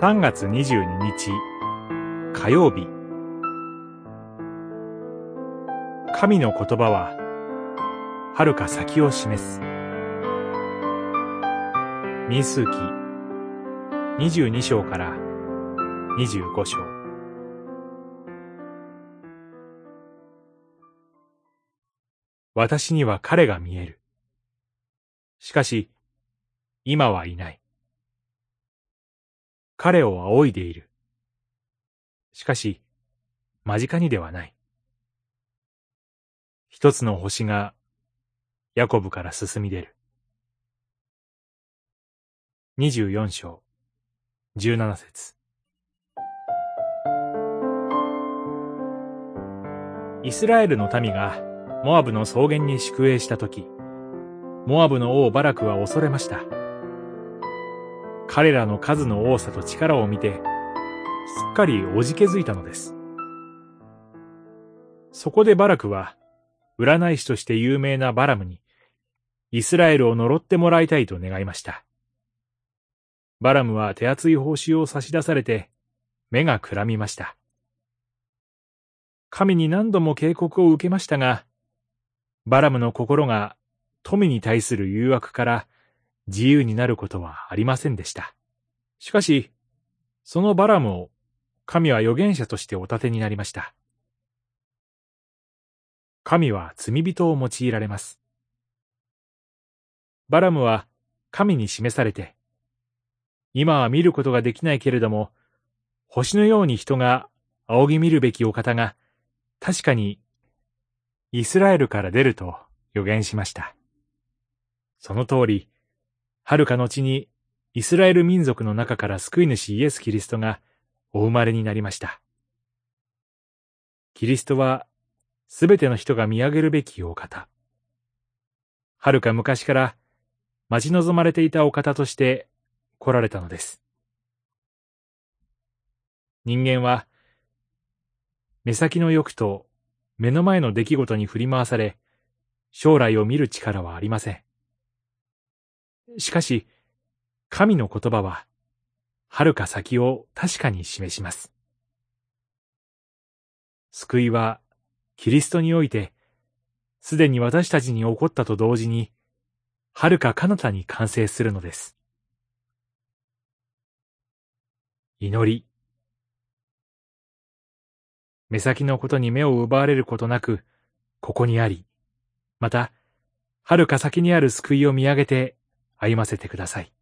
3月22日。火曜日。神の言葉は遥か先を示す。民数記。22章から25章。私には彼が見える。しかし、今はいない。彼を仰いでいる。しかし、間近にではない。一つの星が、ヤコブから進み出る。二十四章、十七節。イスラエルの民がモアブの草原に宿営したとき、モアブの王バラクは恐れました。彼らの数の多さと力を見て、すっかりおじけづいたのです。そこでバラクは、占い師として有名なバラムに、イスラエルを呪ってもらいたいと願いました。バラムは手厚い報酬を差し出されて、目がくらみました。神に何度も警告を受けましたが、バラムの心が富に対する誘惑から自由になることはありませんでした。しかし、そのバラムを神は預言者としてお立てになりました。神は罪人を用いられます。バラムは神に示されて、今は見ることができないけれども、星のように人が仰ぎ見るべきお方が、確かにイスラエルから出ると予言しました。その通り、遥か後にイスラエル民族の中から救い主イエス・キリストがお生まれになりました。キリストはすべての人が見上げるべきお方。遥か昔から待ち望まれていたお方として来られたのです。人間は目先の欲と目の前の出来事に振り回され、将来を見る力はありません。しかし、神の言葉は、遥か先を確かに示します。救いは、キリストにおいて、すでに私たちに起こったと同時に、遥か彼方に完成するのです。祈り。目先のことに目を奪われることなく、ここにあり、また、遥か先にある救いを見上げて歩ませてください。